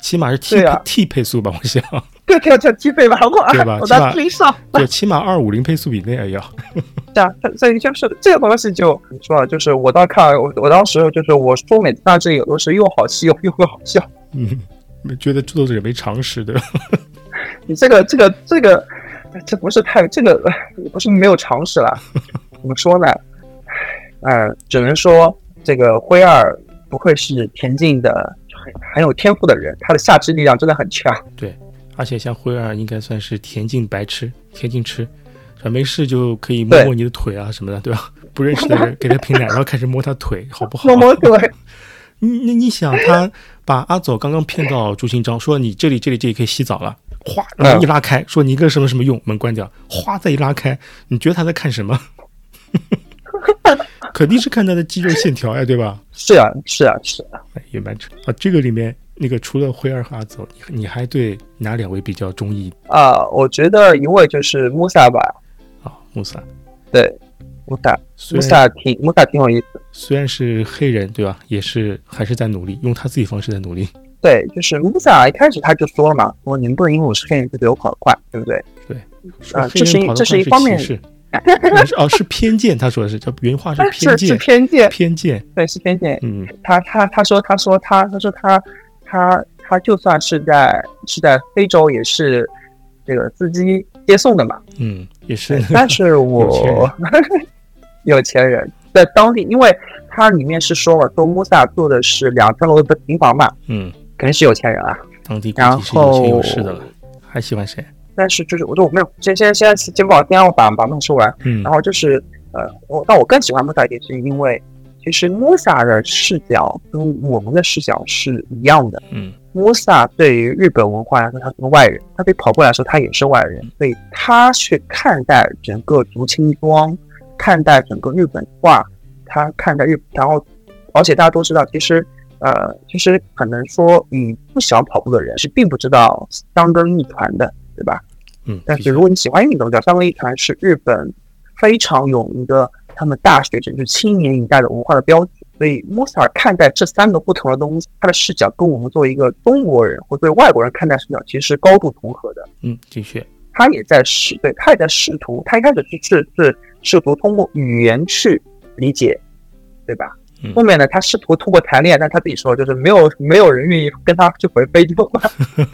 起码是 T T 配速吧，我想。对，要叫 T 配吧，对吧？我在追上。对，起码二五零配速比那也要。对啊，所以就是这个东西就你说啊，就是我当看我我当时就是我说每次到这里都是又好气又又好笑。嗯，觉得制作者没常识对吧。你这个这个这个，这不是太这个不是没有常识了。怎么说呢？嗯，只能说这个灰二不愧是田径的。很很有天赋的人，他的下肢力量真的很强。对，而且像灰二应该算是田径白痴，田径痴，没事就可以摸摸你的腿啊什么的，对吧？不认识的人给他瓶奶，然后开始摸他腿，好不好？摸摸腿。你那你想，他把阿走刚刚骗到朱新章，说你这里这里这里可以洗澡了，哗，门一拉开，说你一个什么什么用，门关掉，哗再一拉开，你觉得他在看什么？肯定是看他的肌肉线条呀，对吧？是啊，是啊，是啊，也蛮扯啊。这个里面那个除了辉儿和阿泽，你你还对哪两位比较中意啊？我觉得一位就是穆萨吧。啊，穆萨，对，穆萨，穆萨挺穆萨挺有意思。虽然是黑人，对吧？也是还是在努力，用他自己方式在努力。对，就是穆萨一开始他就说了嘛，说你们不能因为我是黑人就比我跑得快，对不对？对，啊，这是这是一方面。哦，是偏见，他说的是，叫原话是偏见，是偏见，偏见，对，是偏见。嗯，他他他说他说他他说他他他就算是在是在非洲，也是这个司机接送的嘛。嗯，也是。但是我 有钱人，在当地，因为他里面是说了，说穆萨做的是两层楼的平房嘛。嗯，肯定是有钱人啊。当地然后有钱有势的了，还喜欢谁？但是就是我说我没有先先先先把先让我把把弄说完，嗯，然后就是呃我但我更喜欢穆萨一点是因为其实穆萨的视角跟我们的视角是一样的，嗯，穆萨对于日本文化来说他是个外人，他对跑步来说他也是外人，所以他去看待整个竹青庄，看待整个日本化，他看待日，然后而且大家都知道其实呃其实可能说你不喜欢跑步的人是并不知道香根一团的，对吧？嗯，但是如果你喜欢运动，叫三位一团是日本非常有名的，他们大学生就青年一代的文化的标志。所以穆萨尔看待这三个不同的东西，他的视角跟我们作为一个中国人或作为外国人看待视角其实是高度重合的。嗯，的确，他也在试，对他也在试图，他一开始是是是试图通过语言去理解，对吧？后面呢，他试图通过谈恋爱，但他自己说就是没有没有人愿意跟他去回非洲。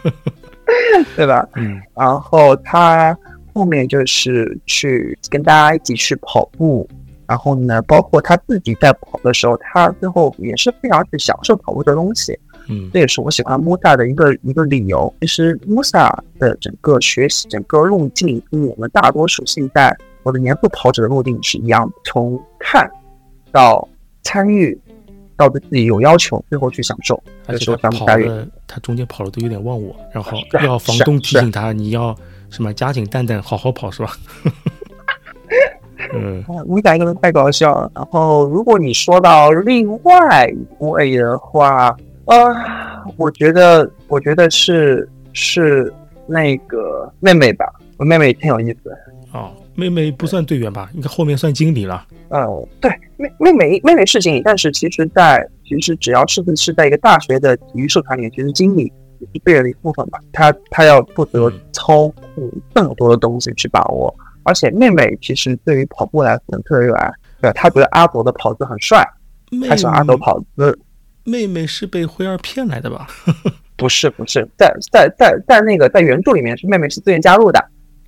对吧？嗯，然后他后面就是去跟大家一起去跑步，然后呢，包括他自己在跑的时候，他最后也是非常去享受跑步的东西。嗯，这也是我喜欢穆萨的一个一个理由。其实穆萨的整个学习、整个路径跟我们大多数现在我的年度跑者的路径是一样的，从看到参与。到对自己有要求，最后去享受。而且他跑的，他中间跑的都有点忘我，然后要房东提醒他，你要什么加紧蛋蛋好好跑是吧？嗯，吴仔真的太搞笑了。然后，如果你说到另外一位的话，呃，我觉得，我觉得是是那个妹妹吧，我妹妹挺有意思。哦，妹妹不算队员吧？应该后面算经理了。嗯，对，妹妹妹妹妹是经理，但是其实，在其实只要是是在一个大学的体育社团里，其实经理也是队员的一部分吧。他他要负责操控更多的东西去把握。而且妹妹其实对于跑步来说特别热爱，对，她觉得阿朵的跑姿很帅，她喜欢阿朵跑姿。妹妹是被辉儿骗来的吧？不是，不是，在在在在那个在原著里面是妹妹是自愿加入的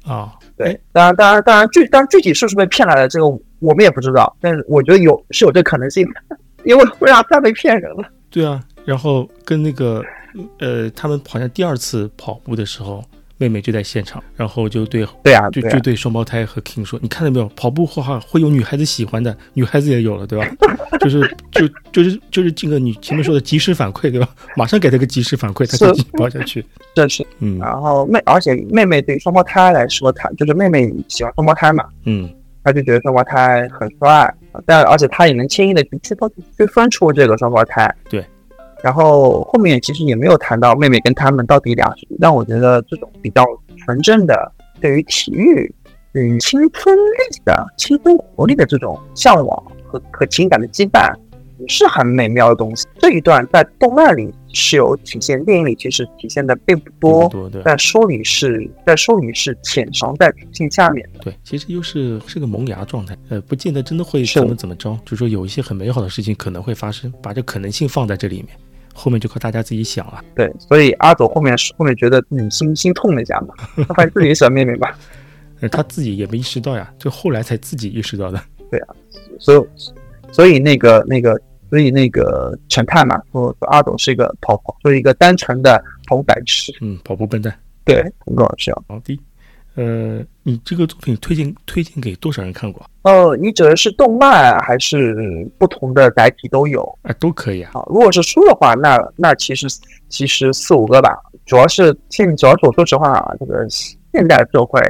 啊。对，当然当然当然具当然具体是不是被骗来的这个我们也不知道，但是我觉得有是有这可能性的，因为为啥他被骗人了。对啊，然后跟那个呃，他们好像第二次跑步的时候。妹妹就在现场，然后就对对啊，就就对双胞胎和 King 说：“你看到没有？跑步话会有女孩子喜欢的，女孩子也有了，对吧？就是就就是就是这个你前面说的及时反馈，对吧？马上给他个及时反馈，他就继续跑下去。这 是嗯，然后妹，而且妹妹对双胞胎来说，她就是妹妹喜欢双胞胎嘛，嗯，她就觉得双胞胎很帅，但而且她也能轻易的去去去分出这个双胞胎，对。”然后后面其实也没有谈到妹妹跟他们到底俩，让我觉得这种比较纯正的对于体育、对于青春力的青春活力的这种向往和和情感的羁绊，也是很美妙的东西。这一段在动漫里是有体现，电影里其实体现的并不多，在书里是在书里是潜藏在主线下面的。对，其实又是是个萌芽状态，呃，不见得真的会怎么怎么着，就是说有一些很美好的事情可能会发生，把这可能性放在这里面。后面就靠大家自己想了。对，所以阿斗后面是后面觉得嗯心心痛了一下嘛，他发现自己喜欢妹妹吧，他自己也没意识到呀，就后来才自己意识到的。对啊，所以所以那个那个所以那个陈太嘛说说阿斗是一个跑跑，是一个单纯的跑步白痴，嗯，跑步笨蛋，对，很搞笑。好的。呃，你这个作品推荐推荐给多少人看过？呃，你指的是动漫还是不同的载体都有？啊，都可以啊。如果是书的话，那那其实其实四五个吧。主要是现主要是我说实话啊，这个现代社会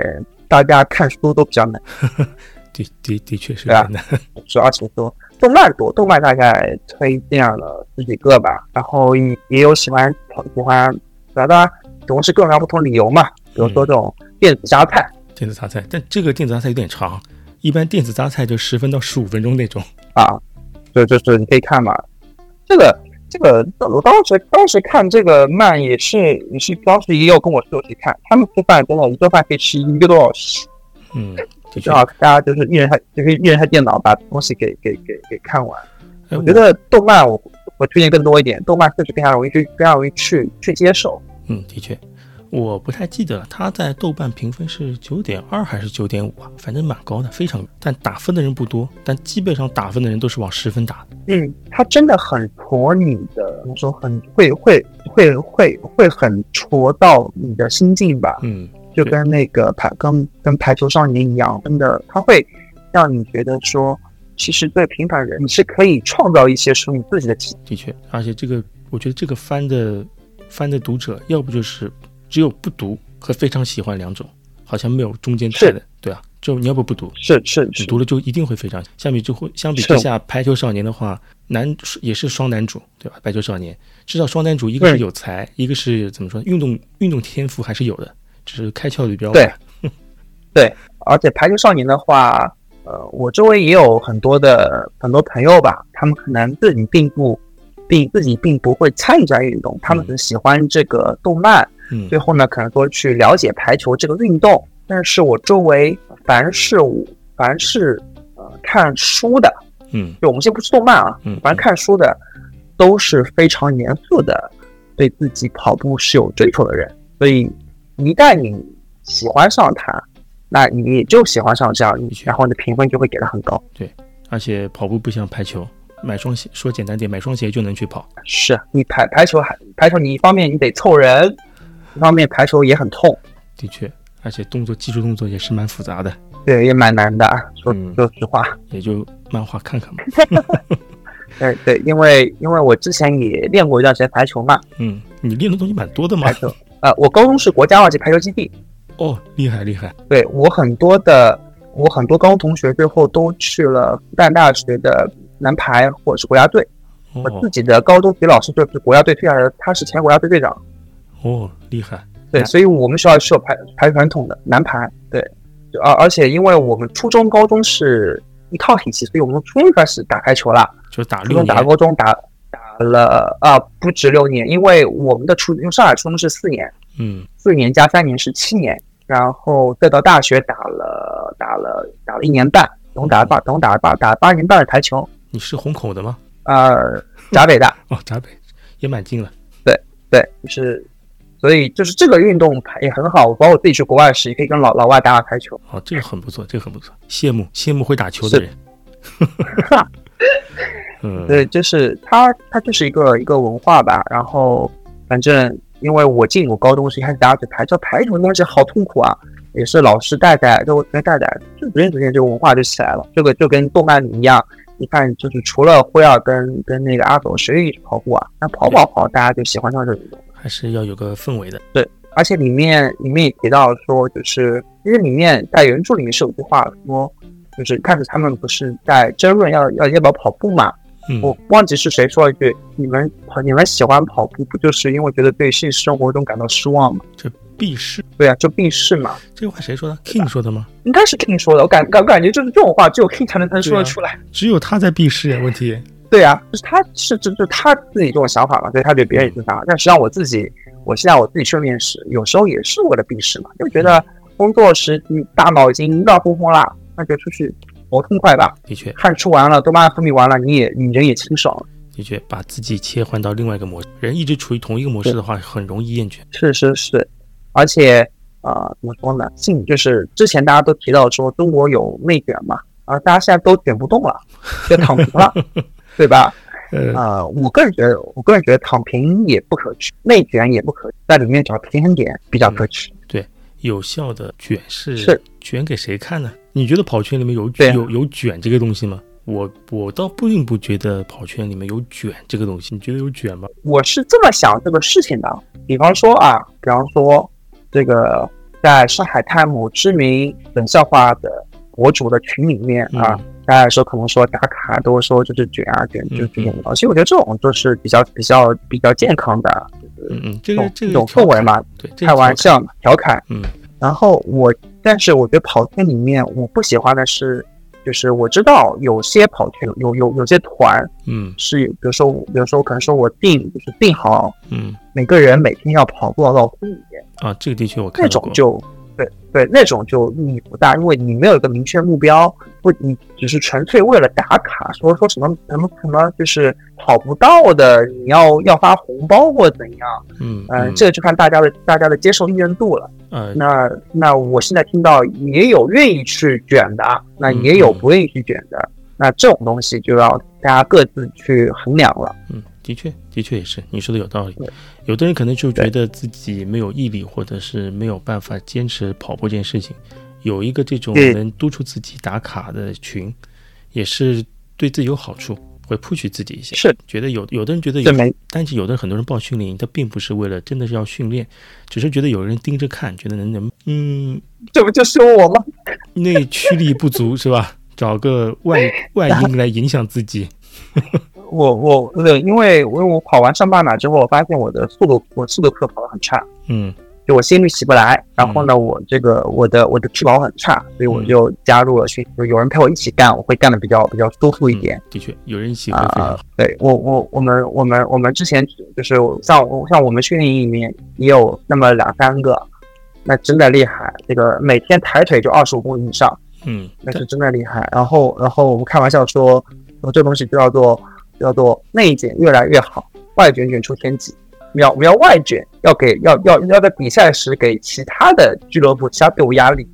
大家看书都比较难。的的的确是这样的。主要是说动漫多，动漫大概推荐了十几个吧。然后也也有喜欢喜欢，当然总是各种各样不同理由嘛。比如说这种。电子榨菜，电子榨菜，但这个电子榨菜有点长，一般电子榨菜就十分到十五分钟那种啊。就就是你可以看嘛，这个这个，我当时当时看这个漫也是也是当时也有跟我说去看，他们吃饭真的，一顿饭可以吃一个多小时。嗯，正好大家就是一人还就可以一人台电脑把东西给给给给看完。我觉得动漫我我推荐更多一点，动漫确实更加容易去更加容易去去接受。嗯，的确。我不太记得了，他在豆瓣评分是九点二还是九点五啊？反正蛮高的，非常。但打分的人不多，但基本上打分的人都是往十分打的。嗯，他真的很戳你的，怎么说很会会会会会很戳到你的心境吧？嗯，就跟那个排跟跟排球少年一样，真的他会让你觉得说，其实对平凡人你是可以创造一些属于自己的体的确，而且这个我觉得这个番的番的读者，要不就是。只有不读和非常喜欢两种，好像没有中间态的，对啊，就你要不不读，是是，你读了就一定会非常。相比之会相比之下，排球少年的话，男也是双男主，对吧？排球少年至少双男主，一个是有才，一个是怎么说，运动运动天赋还是有的，只是开窍比较晚。对，对，而且排球少年的话，呃，我周围也有很多的很多朋友吧，他们可能自己并不并自己并不会参与这项运动，他们很喜欢这个动漫。嗯，最后呢，可能说去了解排球这个运动。但是我周围凡是凡是呃看书的，嗯，就我们先不说动漫啊，嗯，凡是看书的都是非常严肃的，对自己跑步是有追求的人。所以一旦你喜欢上它，那你就喜欢上这样，然后你的评分就会给的很高。对，而且跑步不像排球。买双鞋，说简单点，买双鞋就能去跑。是你排排球还排球，你一方面你得凑人，一方面排球也很痛。的确，而且动作技术动作也是蛮复杂的。对，也蛮难的。说说实话，也就漫画看看嘛。对对，因为因为我之前也练过一段时间排球嘛。嗯，你练的东西蛮多的嘛。排球，呃，我高中是国家二级排球基地。哦，厉害厉害。对我很多的，我很多高中同学最后都去了复旦大学的男排或者是国家队。我自己的高中体育老师就是国家队退下来的，他是前国家队队长。哦，厉害。对，所以我们学校是有排排传统的男排。对，而而且因为我们初中、高中是一套体系，所以我们从初中开始打排球了，就打六年，打高中打打了啊，不止六年，因为我们的初，因为上海初中是四年，嗯，四年加三年是七年，然后再到大学打了打了打了一年半，总打了八，总打了八打了八年半的台球。你是虹口的吗？呃，闸北的哦，闸北也蛮近了。对对，就是，所以就是这个运动也很好。包括我自己去国外时，也可以跟老老外打打台球。哦，这个很不错，这个很不错，羡慕羡慕会打球的人。嗯，对，就是他，他就是一个一个文化吧。然后，反正因为我进我高中时开始打台球，排球东西好痛苦啊，也是老师带带，就跟带带，就逐渐逐渐这个文化就起来了。这个就跟动漫里一样。你看，就是除了辉儿跟跟那个阿斗，谁跑步啊？那跑跑跑，大家就喜欢上这个运动。还是要有个氛围的。对，而且里面里面也提到说，就是因为里面在原著里面是有句话说，就是开始他们不是在争论要要要不要跑步嘛？嗯。我忘记是谁说了一句：“你们跑，你们喜欢跑步，不就是因为觉得对现实生活中感到失望吗？”这。避世，对啊，就避世嘛。这句话谁说的？King 说的吗？应该是 King 说的。我感感感觉就是这种话，只有 King 才能能说得出来。只有他在避世呀？问题？对啊，就是他是就就他自己这种想法嘛，所以他对别人也是这样。但实际上我自己，我现在我自己去面试，有时候也是为了避世嘛，就觉得工作时你大脑已经乱哄哄了，那就出去活痛快吧。的确，汗出完了，多巴胺分泌完了，你也你人也清爽了。的确，把自己切换到另外一个模式，人一直处于同一个模式的话，很容易厌倦。是是是，而且。啊，怎么说呢？性就是之前大家都提到说中国有内卷嘛，啊，大家现在都卷不动了，就躺平了，对吧？呃，我个人觉得，我个人觉得躺平也不可取，内卷也不可取，在里面找平衡点比较可取。对，有效的卷是是卷给谁看呢？你觉得跑圈里面有有有卷这个东西吗？我我倒并不觉得跑圈里面有卷这个东西，你觉得有卷吗？我是这么想这个事情的，比方说啊，比方说这个。在上海滩某知名冷笑话的博主的群里面啊，大家说可能说打卡都说就是卷啊卷，就这种其实。我觉得这种就是比较比较比较健康的，嗯嗯，这个这种氛围嘛，对，开玩笑嘛，调侃。嗯，然后我，但是我觉得跑圈里面我不喜欢的是，就是我知道有些跑圈有有有些团，嗯，是比如说比如说可能说我定就是定好，嗯，每个人每天要跑多少多少公里。啊，这个的确我看那种就对对，那种就意义不大，因为你没有一个明确目标，不，你只是纯粹为了打卡，说说什么什么什么，就是跑不到的，你要要发红包或怎样？嗯嗯，这个就看大家的大家的接受意愿度了。嗯，那那我现在听到也有愿意去卷的，那也有不愿意去卷的，那这种东西就要大家各自去衡量了。嗯。的确，的确也是你说的有道理。有的人可能就觉得自己没有毅力，或者是没有办法坚持跑步这件事情。有一个这种能督促自己打卡的群，也是对自己有好处，会 push 自己一下。是觉得有有的人觉得有，但是有的很多人报训练营，他并不是为了真的是要训练，只是觉得有人盯着看，觉得能能嗯，这不就是我吗？内驱力不足是吧？找个外 外因来影响自己。我我对，因为因为我跑完上半马之后，我发现我的速度我速度课跑得很差，嗯，就我心率起不来，然后呢，我这个我的我的质保很差，所以我就加入了训，就有人陪我一起干，我会干的比较比较舒服一点。的确，有人一起啊，对我我我们我们我们之前就是像像我们训练营里面也有那么两三个，那真的厉害，这个每天抬腿就二十五公里以上，嗯，那是真的厉害。然后然后我们开玩笑说，说这东西就叫做。叫做内卷越来越好，外卷卷出天际。我们要我们要外卷，要给要要要在比赛时给其他的俱乐部、其他队伍压力，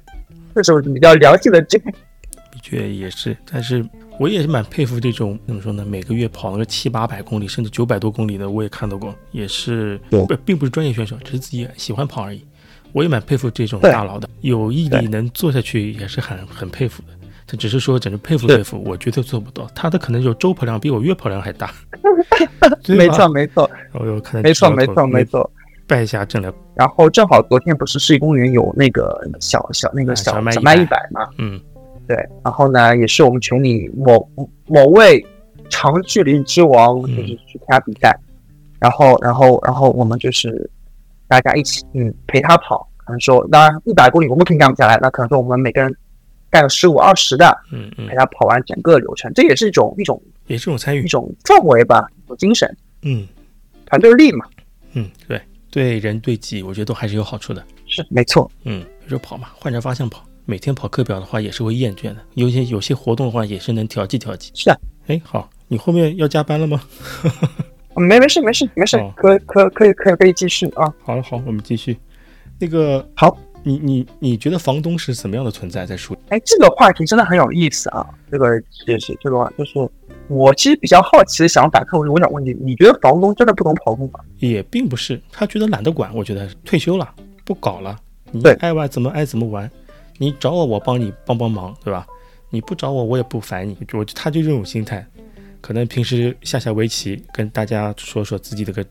这是比较良性的卷。的确也是，但是我也是蛮佩服这种怎么说呢？每个月跑那个七八百公里，甚至九百多公里的，我也看到过，也是不并不是专业选手，只是自己喜欢跑而已。我也蛮佩服这种大佬的，有毅力能做下去，也是很很佩服的。他只是说，简直佩服佩服，我绝对做不到。他的可能就周跑量比我月跑量还大。没错没错，我有可能没错没错没错。败下阵来。然后正好昨天不是世纪公园有那个小小那个小小麦一百嘛，嗯，对。然后呢，也是我们群里某某位长距离之王就是去参加比赛，然后然后然后我们就是大家一起嗯陪他跑，可能说当然一百公里我们肯定干不下来，那可能说我们每个人干个十五二十的，嗯嗯，陪他跑完整个流程，这也是一种一种也是一种参与一种氛围吧，一种精神，嗯，团队力嘛，嗯对。对人对己，我觉得都还是有好处的。是没错，嗯，有时候跑嘛，换着方向跑。每天跑课表的话，也是会厌倦的。有些有些活动的话，也是能调剂调剂。是啊，哎，好，你后面要加班了吗？没没事没事没事，可可可以可以可以继续啊。好了好，我们继续。那个好，你你你觉得房东是什么样的存在？在书？哎，这个话题真的很有意思啊。这个也是这个话就是。我其实比较好奇的想反客问，我想问你，你觉得房东真的不懂跑步吗？也并不是，他觉得懒得管。我觉得退休了，不搞了，你爱玩怎么爱怎么玩。你找我，我帮你帮帮忙，对吧？你不找我，我也不烦你。我他就这种心态，可能平时下下围棋，跟大家说说自己这个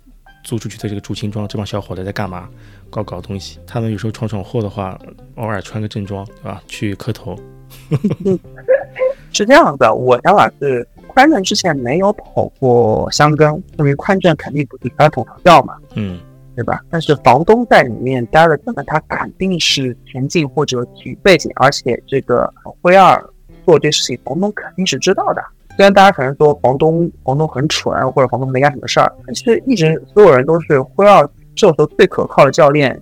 租出去的这个竹青庄这帮小伙子在干嘛，搞搞东西。他们有时候闯闯祸的话，偶尔穿个正装，对吧？去磕头。是这样的，我想法是。宽正之前没有跑过香根，因为宽正肯定不是传统调教嘛，嗯，对吧？但是房东在里面待了这么，他肯定是田径或者体育背景，而且这个辉二做这事情，房东肯定是知道的。虽然大家可能说房东房东很蠢，或者房东没干什么事儿，其实一直所有人都是辉二这时候最可靠的教练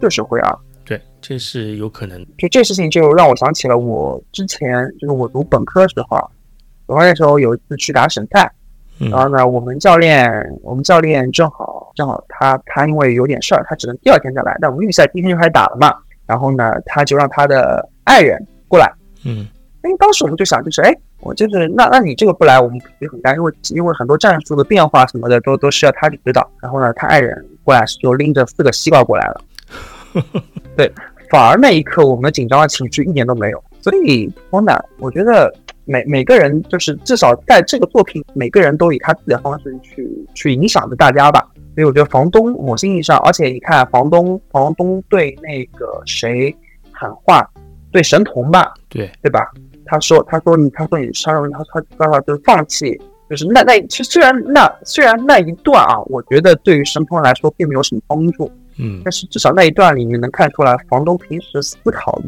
就是辉二。对，这是有可能。就这事情就让我想起了我之前就是我读本科的时候。本科的时候有一次去打省赛，然后呢，我们教练，我们教练正好正好他他因为有点事儿，他只能第二天再来。但我们预赛第一天就开始打了嘛，然后呢，他就让他的爱人过来。嗯，因为当时我们就想，就是哎，我就是那那你这个不来，我们也很干，因为因为很多战术的变化什么的都都需要他去指导。然后呢，他爱人过来就拎着四个西瓜过来了。对，反而那一刻我们紧张的情绪一点都没有。所以，方楠，我觉得。每每个人就是至少在这个作品，每个人都以他自己的方式去去影响着大家吧。所以我觉得房东某些意义上，而且你看房东房东对那个谁喊话，对神童吧，对对吧？他说他说你他说你杀人，他他他说就是放弃，就是那那其实虽然那虽然那一段啊，我觉得对于神童来说并没有什么帮助，嗯，但是至少那一段里面能看出来房东平时思考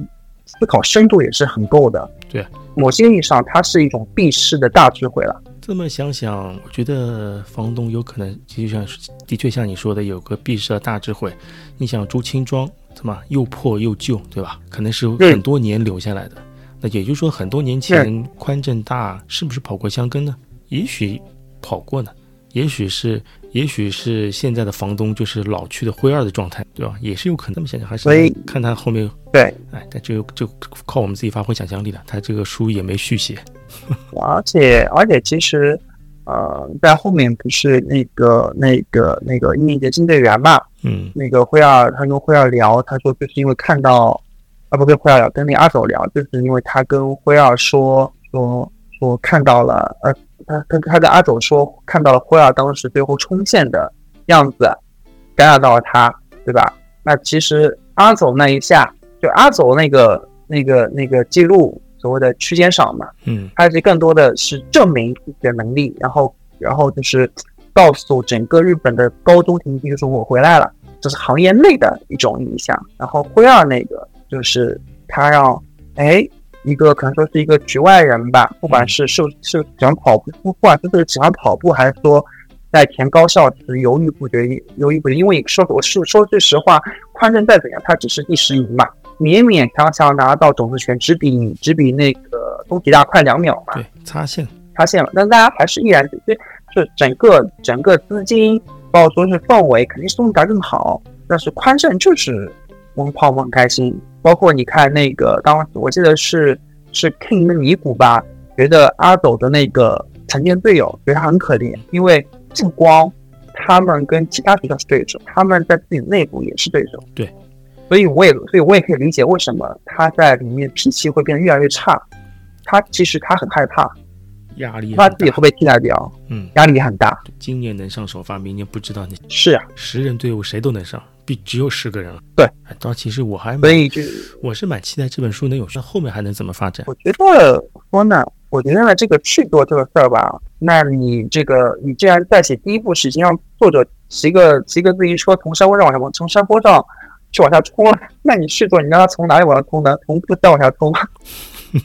思考深度也是很够的，对。某些意义上，它是一种避世的大智慧了。这么想想，我觉得房东有可能，就像的确像你说的，有个避世的大智慧。你想朱青庄怎么又破又旧，对吧？可能是很多年留下来的。那也就是说，很多年前宽正大是不是跑过香根呢？也许跑过呢。也许是，也许是现在的房东就是老去的灰二的状态，对吧？也是有可能。这么想想，还是看他后面对，哎，但就就靠我们自己发挥想象力了。他这个书也没续写，而且而且其实，呃，在后面不是那个那个那个印尼的金队员嘛，嗯，那个灰二他跟灰二聊，他说就是因为看到啊不跟灰二聊，跟那阿走聊，就是因为他跟灰二说说说看到了呃。他他他跟阿总说看到了辉儿当时最后冲线的样子，感染到了他，对吧？那其实阿走那一下，就阿走那个那个那个记录所谓的区间赏嘛，嗯，他是更多的是证明自己的能力，然后然后就是告诉整个日本的高中田径，就是我回来了，这是行业内的一种影响。然后辉儿那个就是他让哎。一个可能说是一个局外人吧，不管是是是喜欢跑步，不管是是喜欢跑步，还是说在填高校时犹豫不决，犹豫不决。因为说我是说句实话，宽正再怎样，他只是第十名嘛，勉勉强强拿到种子权，只比只比那个东体大快两秒嘛，对，擦线擦线了。但大家还是依然对是整个整个资金，包括说是氛围，肯定是东体大更好。但是宽正就是我们跑我们很开心。包括你看那个，当时我记得是是 King 的尼古吧，觉得阿斗的那个曾经队友觉得他很可怜，因为不光他们跟其他学校是对手，他们在自己内部也是对手。对，所以我也所以我也可以理解为什么他在里面脾气会变得越来越差。他其实他很害怕，压力怕自己会被替代掉，嗯，压力很大。今年能上首发，明年不知道你是啊，十人队伍谁都能上，必只有十个人了。对，哎，到其实我还所以就我是蛮期待这本书能有，那后面还能怎么发展？我觉得说呢，我觉得呢，这个去做这个事儿吧，那你这个你既然在写第一部，实际上作者骑个骑个自行车从山坡上往下从山坡上去往下冲了，那你去做，你让他从哪里往下冲呢？从不再往下冲，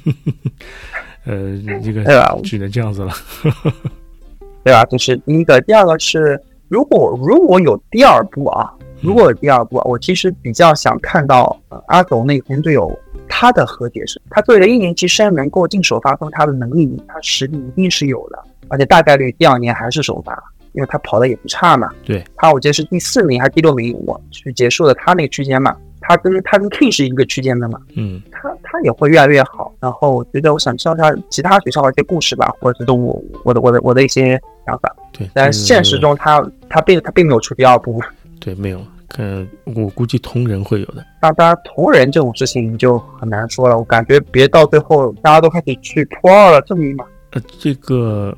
呃，这个 对吧？只能这样子了。对吧？这是第一个，第二个是，如果如果有第二部啊，如果有第二部，我其实比较想看到、呃、阿斗那个红队友他的和解是，他作为一个一年级生能够进首发中，他的能力、他实力一定是有的，而且大概率第二年还是首发，因为他跑的也不差嘛。对，他我记得是第四名还是第六名，我去结束了他那个区间嘛，他跟他跟 King 是一个区间的嘛。嗯，他他也会越来越好。然后我觉得我想知道他其他学校的一些故事吧，或者是我我的我的我的一些想法。对，但现实中他他并他并没有出第二部。对没有，可我估计同人会有的。那当然同人这种事情就很难说了。我感觉别到最后大家都开始去破二了，证明嘛。呃，这个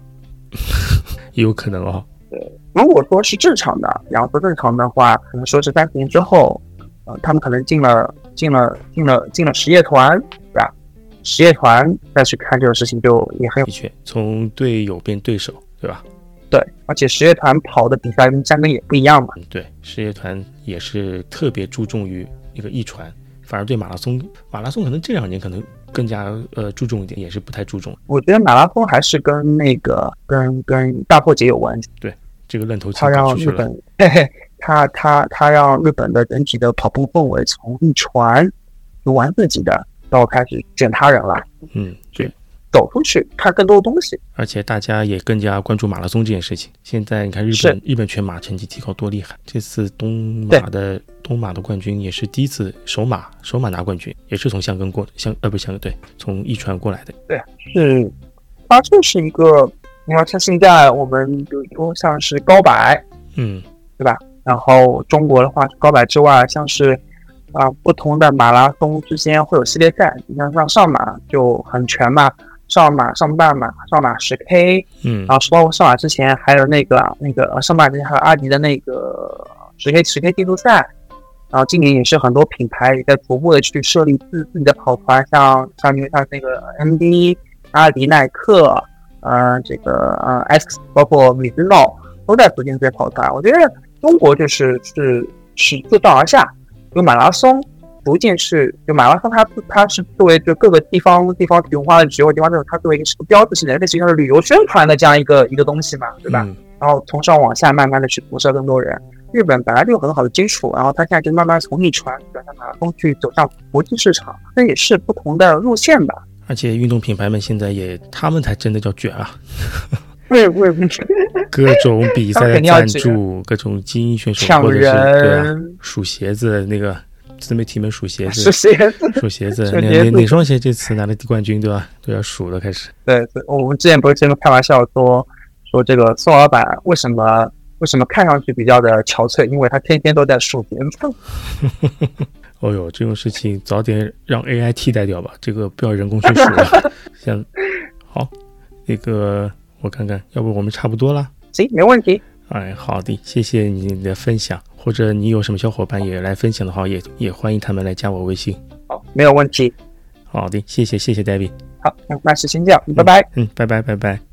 有可能哦。如果说是正常的，然后说正常的话，可能说是三十年之后，呃，他们可能进了进了进了进了实业团，对吧？实业团再去看这个事情就也很有的确，从队友变对手，对吧？对，而且实业团跑的比赛跟嘉根也不一样嘛。嗯，对，实业团也是特别注重于一个一传，反而对马拉松，马拉松可能这两年可能更加呃注重一点，也是不太注重。我觉得马拉松还是跟那个跟跟大破节有关系，这个愣头青他让日本，嘿嘿，他他他让日本的整体的跑步氛围从一传就玩自己的，到开始卷他人了，嗯，对，走出去看更多的东西。而且大家也更加关注马拉松这件事情。现在你看日本日本全马成绩提高多厉害，这次东马的东马的冠军也是第一次首马首马拿冠军，也是从香根过香呃不是香根对，从一传过来的。对是，它就是一个，你看像现在我们比如说像是高柏，嗯，对吧然后中国的话，高柏之外，像是啊、不同的马拉松之间会有系列赛，你像像上马就很全嘛，上马、上半马、上马十 K，嗯然后包括上马之前还有那个那个呃上马之前还有阿迪的那个十 K 十 K 竞速赛，然后今年也是很多品牌也在逐步的去设立自自己的跑团，像像因为像那个 MD、阿迪、耐克，呃这个呃 X，包括米兹诺都在组建这些跑团。我觉得中国就是是是自上而下，有马拉松。逐渐是，就马拉松它，它是作为就各个地方地方文化的局或地方这种，它作为一个是个标志性的，类似于像是旅游宣传的这样一个一个东西嘛，对吧？嗯然后从上往下慢慢的去辐射更多人。日本本来就有很好的基础，然后它现在就慢慢从逆传转向马拉松去走向国际市场，这也是不同的路线吧。而且运动品牌们现在也，他们才真的叫卷啊！不不不是各种比赛赞助，各种精英选手抢或者是对啊，人，数鞋子那个自媒体们数鞋子，数鞋子，数鞋子哪哪哪双鞋这次拿了第冠军对吧？都要数了开始。对，我们之前不是经常开玩笑说说这个宋老板为什么为什么看上去比较的憔悴，因为他天天都在数鞋子。哦哟，这种事情早点让 AI 替代掉吧，这个不要人工去数了。行好，那个我看看，要不我们差不多啦。行，没问题。哎，好的，谢谢你的分享，或者你有什么小伙伴也来分享的话，也也欢迎他们来加我微信。好，没有问题。好的，谢谢谢谢 David，好，那那是先这样，拜拜。嗯，拜拜拜拜。